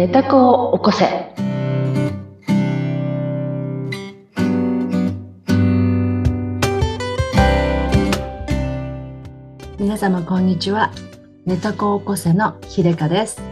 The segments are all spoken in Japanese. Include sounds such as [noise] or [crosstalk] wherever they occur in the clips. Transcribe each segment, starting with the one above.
寝た子を起こせ。皆様こんにちは。寝た子を起こせの秀香です。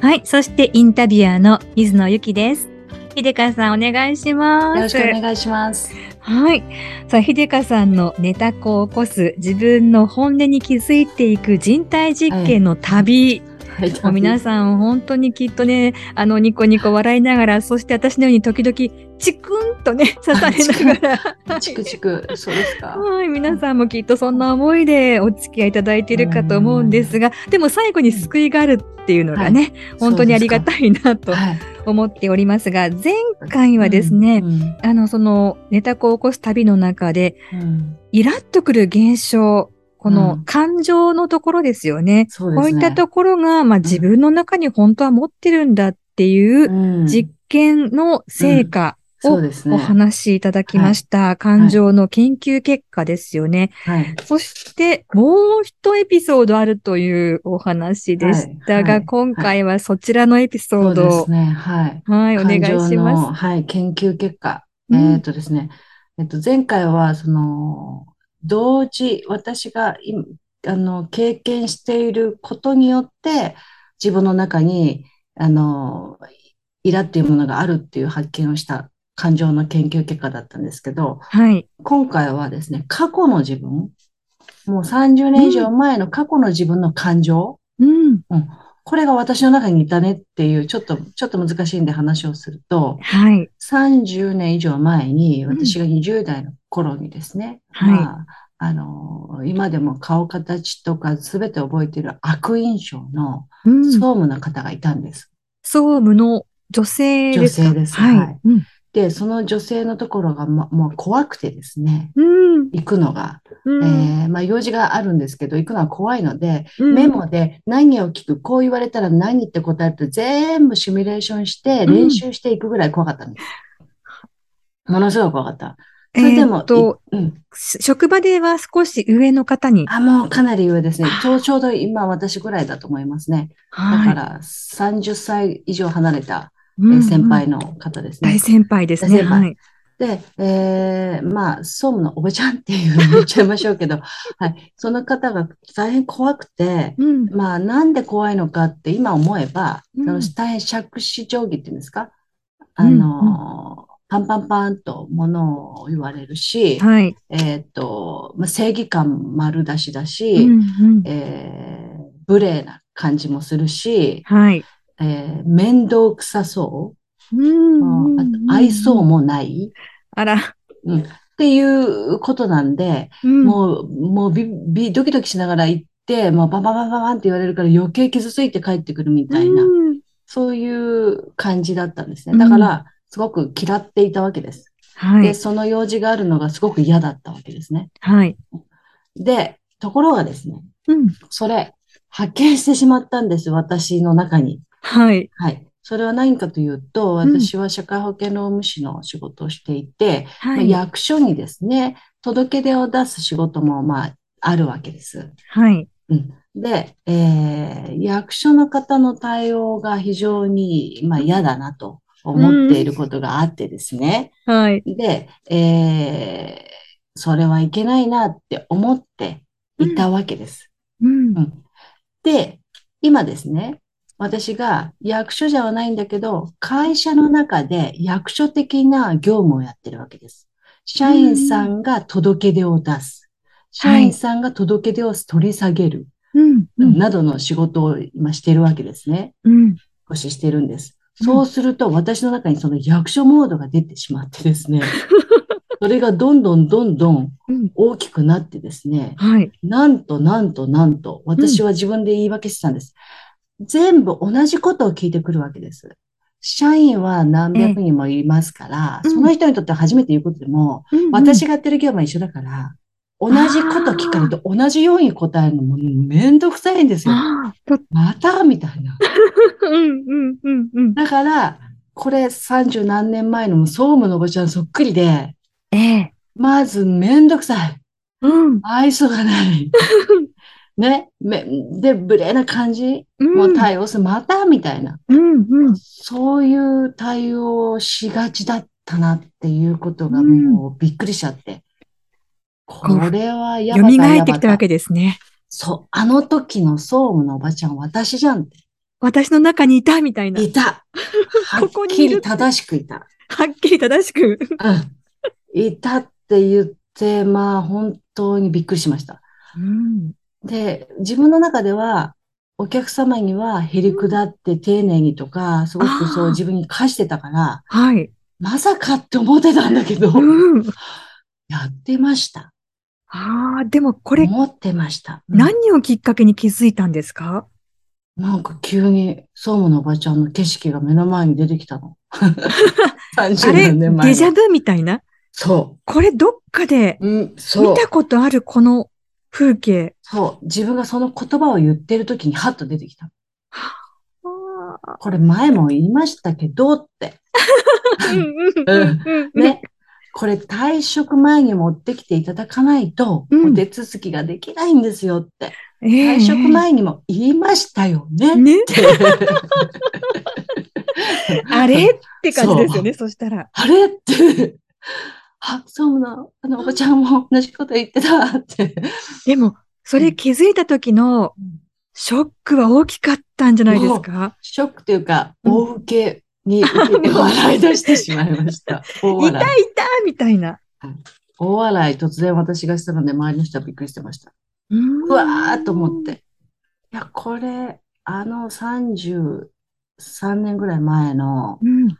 はい。そしてインタビュアーの水野ゆきです。秀香さんお願いします。よろしくお願いします。はい。さあ、秀香さんのネタ子を起こす自分の本音に気づいていく人体実験の旅。はい、皆さん本当にきっとね、あの、ニコニコ笑いながら、そして私のように時々、チクンとね、刺されながら。チクチク、そうですか。はい、皆さんもきっとそんな思いでお付き合いいただいているかと思うんですが、でも最後に救いがあるっていうのがね、本当にありがたいなとはい。思っておりますが、前回はですね、うん。あの、その、ネタ子を起こす旅の中で、うん。イラッとくる現象、こうのん感情のところですよね。そうですね。こういったところが、まあ、自分の中に本当は持ってるんだっていううん実験の成果を。お話しいただきました。感情の研究結果ですよね。はい。そして、もう一エピソードあるというお話でしたが、はいはい今回はそちらのエピソードを、ですね。はい。はい、お願いします。はい、研究結果。うんえっとですね、えっと、前回は、その、同時、私が今、あの、経験していることによって、自分の中に、あの、イラっていうものがあるっていう発見をした感情の研究結果だったんですけど、はい。今回はですね、過去の自分、もう30年以上前の過去の自分の感情、うん。これが私の中にいたねっていう、ちょっと、ちょっと難しいんで話をすると、はい。30年以上前に、うん私が20代の頃にですね、はいまあ、あの、今でも顔形とか全て覚えている悪印象のうん。総務の方がいたんです。総務の女性ですか？女性ですはい。はいうん。で、その女性のところが、ま、もう怖くてですね、うん。行くのが、うんえーまあ、用事があるんですけど、行くのは怖いので、うんメモで何を聞く、こう言われたら何って答えて全部シミュレーションしてうん練習していくぐらい怖かったんです。ものすごい怖かった。それでもえーっ、と、いうん。し職場では少し上の方に。あ、もうかなり上ですね。ちょうちょうど今私ぐらいだと思いますね。だはいから30歳以上離れた、先輩の方ですね大。先輩ですね。大先輩はい。で、えーまあ、総務のおばちゃんっていうの言っちゃいましょうけど、[laughs] はい。その方が大変怖くて、うん。まあ、なんで怖いのかって今思えば、うんその大変杓子定規っていうんですか？あの、パンパンパンと物を言われるし、はい。えっと、まあ、正義感丸出しだうし、んうんえー無礼な感じもするし、はい。えー面倒くさそう愛想もない、あら。うん、っていうことなんで、うんもう、もうビビ、ドキドキしながら行って、もうバンバンバンバンバンって言われるから余計傷ついて帰ってくるみたいな、うんそういう感じだったんですね。うんだから、すごく嫌っていたわけです。で、はい。その用事があるのがすごく嫌だったわけですね。はい。で、ところがですね、うん。それ、発見してしまったんです、私の中に。はい。はい。それは何かというと、うん私は社会保険労務士の仕事をしていて、まあはい。役所にですね、届け出を出す仕事も、まあ、あるわけです。はい。うん。で、えー役所の方の対応が非常に、まあ、嫌だなと思っていることがあってですね。はい。で、えーそれはいけないなって思っていたわけです。うんう。んで、今ですね、私が役所じゃないんだけど、会社の中で役所的な業務をやってるわけです。社員さんが届け出を出す。社員さんが届け出を取り下げる。などの仕事を今しているわけですね。うん。少ししてるんです。うんそうすると私の中にその役所モードが出てしまってですね、[laughs] それがどんどんどんどん。大きくなってですね、はい。なんとなんとなんと、私は自分で言い訳してたんです。全部同じことを聞いてくるわけです。社員は何百人もいますから、ええその人にとっては初めて言うことでも、うん私がやってる業務は一緒だから、同じこと聞かれると同じように答えるのもめんどくさいんですよ。またみたいな。[laughs] うん、うん、うん、うん。だから、これ30何年前の総務のおばちゃんそっくりで、ええ。まずめんどくさい。うん。愛想がない。[laughs] ね、めで、無礼な感じ、うんもう対応する、また？みたいな、うんうん。そういう対応をしがちだったなっていうことがうんもうびっくりしちゃって。これはや蘇ばたってきたわけですね。そう、あの時の総務のおばちゃん、私じゃんって。私の中にいたみたいな。いた。は [laughs] っここにいるきり正しくいた。はっきり正しく。うん。いたって言って、まあ本当にびっくりしました。うん。で、自分の中では、お客様にはへりくだって丁寧にとか、すごくそう自分に課してたから、はい。まさかって思ってたんだけど、うん。やってました。ああ、でもこれ、思ってました。うん何をきっかけに気づいたんですか？なんか急に、総務のおばちゃんの景色が目の前に出てきたの。あ30れ、年前の。デジャブみたいな？そこれどっかでう。うん、見。たことあるこの風景。そう。自分がその言葉を言ってる時にハッと出てきた。あこれ前も言いましたけどって。ね。これ退職前に持ってきていただかないと、うんお手続きができないんですよって。ええ退職前にも言いましたよね。ねって [laughs] あれ？って感じですよね、そしたら。あれ？って。あ、総務のあのおばちゃんも同じこと言ってたって。でも、それ気づいた時のショックは大きかったんじゃないですか？ショックというか、うん大受けに受けて笑い出してしまいました。大いたい。たみたいな。大笑い突然私がしたので、周りの人はびっくりしてました。ううわーっと思っ。て。いや、これ、あの33年ぐらい前の、うん。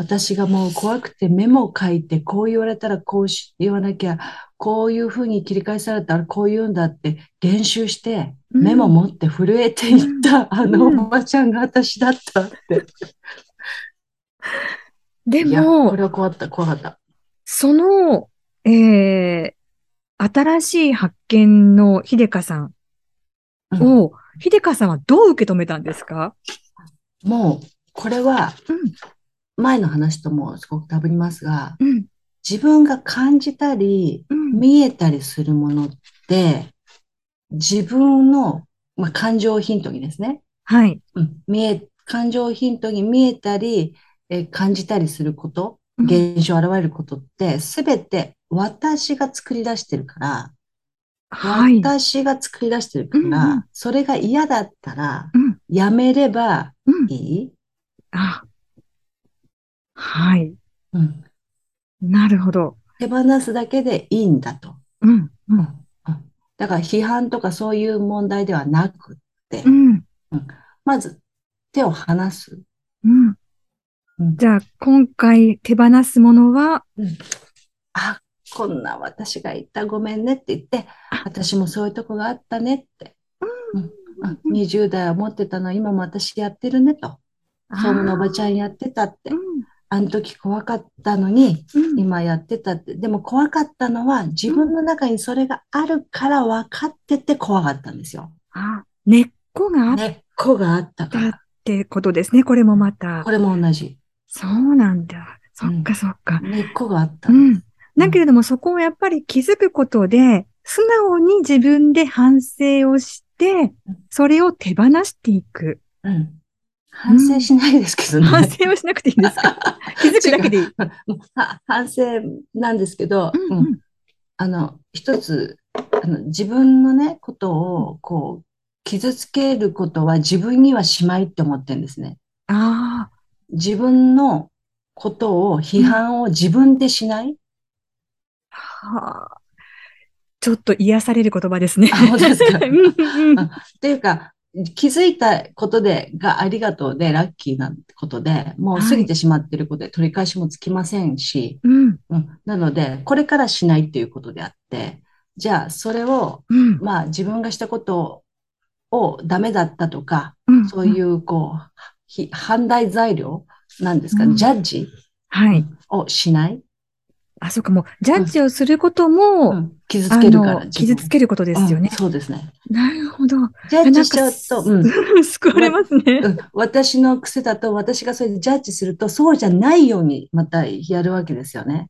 私がもう怖くてメモを書いて、こう言われたらこうし言わなきゃ、こういうふうに切り返されたらこう言うんだって練習して、うんメモ持って震えていった、あのうん。おばちゃんが私だったって。[laughs] でもこ、れは怖かった、怖かった。その、えー、新しい発見の秀香さんうん。を、秀香さんはどう受け止めたんですか？もう、これはうん、前の話ともすごく被りますが、うん。自分が感じたり、うん。見えたりするものって、自分の、まあ、感情をヒントにですね、はい。うん、見え、感情をヒントに見えたり、えー感じたりすること、うん現象、現れることって、すべて私が作り出してるから、はい。私が作り出してるから、うんうんそれが嫌だったら、うん。やめればうん。いい、あ、はい。うん、なるほど。手放すだけでいいんだと。うん。うん。うんだから批判とかそういう問題ではなくって、うん。まず手を離す。うん。うんじゃあ、今回手放すものは、あ、こんな私が言ったごめんねって言って、私もそういうとこがあったねって。うんあ20代は持ってたの今も私やってるねと。総務のおばちゃんやってたってう。ん。あの時怖かったのにうん。今やってたって。でも怖かったのは自分の中にそれがあるから分かってて怖かったんですよ。あ、根っこがあっ根っこがあったかたっら。てことですね。これもまたこ。れも同じ。そうなんだ。そっかそっか。根っこがあったう。ん。だけれども、そこをやっぱり気づくことで、素直に自分で反省をしてうん、それを手放していく。うん。反省しないですけどね。反省をしなくていいんですか？[laughs] 気づくだけでいい。は反省なんですけど、うんうんあの、一つ、あの、自分のね、ことを、こう、傷つけることは自分にはしまいって思ってるんですね。ああ、自分のことを、批判を自分でしない？はあ。ちょっと癒される言葉ですね。あ本当ですか？[laughs] うんうっていうか、気づいたことで、がありがとうで、ラッキーなことで、もう過ぎてしまっていることで取り返しもつきませんし、うん、うん、なので、これからしないっていうことであって、じゃあ、それを、うん、まあ、自分がしたことをダメだったとか、うん。そういう、こう、ひ判断材料なんですか、うん。ジャッジはい。をしない、あ、そうか、もう、ジャッジをすることも、うん傷つあけるから、の、傷つけることですよねうん。そうですね。なるほど。ジャッジしちゃうと、うん、うん。[laughs] 救われますね。うん私の癖だと、私がそれでジャッジすると、そうじゃないようにまたやるわけですよね。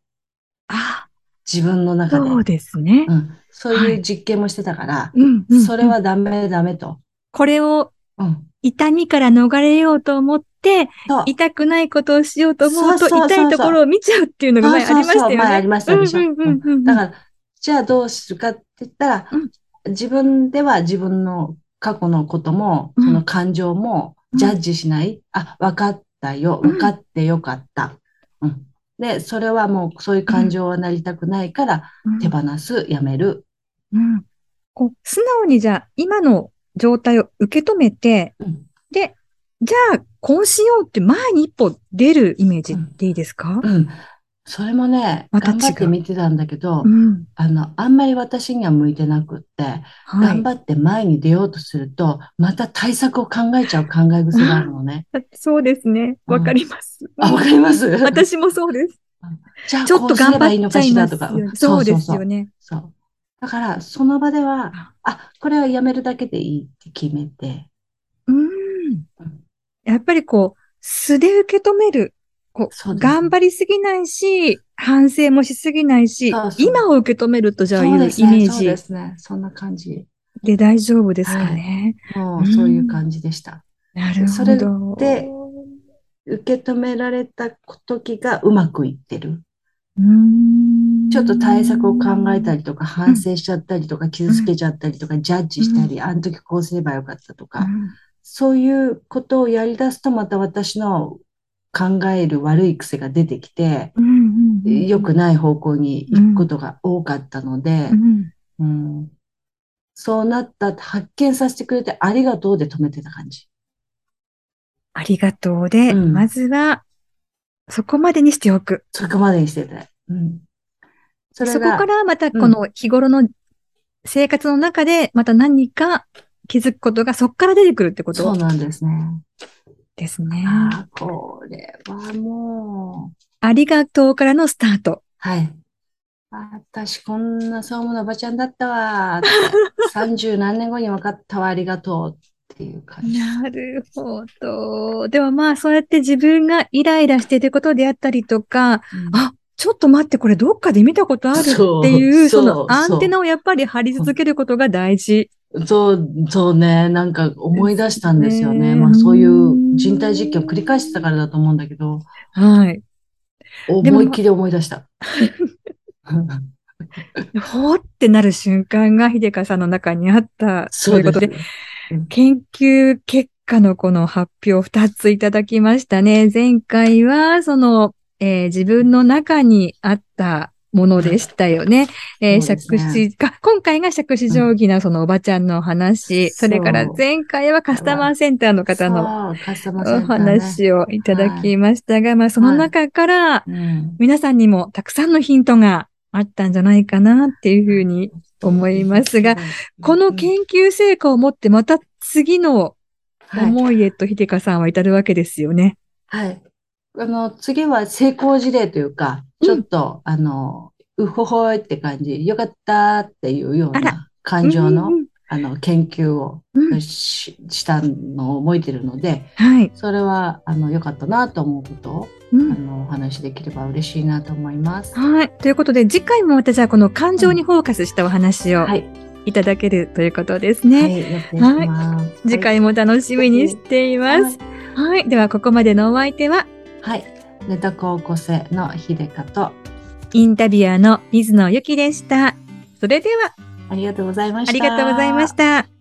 あ、自分の中で。そうですね。うん、そういう実験もしてたから、うんうんそれはダメダメと。これをうん。痛みから逃れようと思って。痛くないことをしようと思うと、痛いところを見ちゃうっていうのが前ありましたよね。前ありましたでしょだから、じゃあどうするかって言ったら、うん自分では自分の過去のことも、うんその感情もジャッジしない。あ、分かったよ。うん分かってよかった。うん。で、それはもうそういう感情はなりたくないから、うん手放す、やめる。うんこう素直にじゃあ、今の状態を受け止めて、うん。で、じゃあ、こうしようって前に一歩出るイメージっていいですか、うん。それもね、ま頑張って見てたんだけど、うん。あの、あんまり私には向いてなくって、はい。頑張って前に出ようとすると、また対策を考えちゃう考え癖があるのね。[laughs] そうですね。うんわかります。あ、わかります？[laughs] 私もそうです。じゃあ、ちょっと頑張っちゃいますか。そうですよね。そう。だから、その場では、あ、これはやめるだけでいいって決めて、うん。やっぱりこう、素で受け止める。こう、頑張りすぎないし、反省もしすぎないしそう、そう今を受け止めるとじゃあいうイメそうですね、そうージですね。そんな感じ。で大丈夫ですかね。もう、そういう感じでした。なるそれほど。で受け止められた時がうまくいってる。うんちょっと対策を考えたりとか、反省しちゃったりとか、傷つけちゃったりとか、ジャッジしたり、あの時こうすればよかったとか、そういうことをやり出すと、また私の考える悪い癖が出てきて、うんうんうん良くない方向に行くことが多かったのでう、んうんそうなった、発見させてくれてありがとうで止めてた感じ。ありがとうで、うんまずは、そこまでにしておく。そこまでにしてて。うん、そこがからまたこの日頃の生活の中で、また何か気づくことがそこから出てくるってこと？そうなんですね。ですね。ああ、これはもう、ありがとうからのスタート。はい。あ私こんなそう思うのおばちゃんだったわーって。[laughs] 30何年後に分かったわ、ありがとうっていう感じ。なるほど。でもまあ、そうやって自分がイライラしていることであったりとか、うんあ、ちょっと待って、これどっかで見たことあるっていう、そのアンテナをやっぱり張り続けることが大事。そう、そうね、なんか思い出したんですよね。まあそういう人体実験を繰り返してたからだと思うんだけど、はい。思いっきり思い出した。ほーってなる瞬間が秀香さんの中にあったとそですいううことで、研究結果のこの発表2ついただきましたね。前回は、その、えー自分の中にあったものでしたよね。え [laughs] ーそうですね。杓子か、今回が杓子定規なそのおばちゃんの話、そう。それから前回はカスタマーセンターの方のお話をいただきましたが、まあその中からうん。皆さんにもたくさんのヒントがあったんじゃないかなっていうふうに思いますが、この研究成果をもってまた次のはい思いへと秀香さんは至るわけですよね。はい。あの、次は成功事例というか、ちょっと、あの、うほほいって感じ、よかったっていうようあらな感情のう、んあの、研究をうんうんししたのを覚えてるので、はい。それは、あの、良かったなと思うことを、うんあの、お話しできれば嬉しいなと思います。はい。ということで、次回もまたじゃあこの感情にフォーカスしたお話をはい。いただけるということですはね。い、予定します。次回も楽しみにしています。はい。では、ここまでのお相手は、はい。ネタ高校生の秀香と、インタビュアーの水野ゆきでした。それでは、ありがとうございました。ありがとうございました。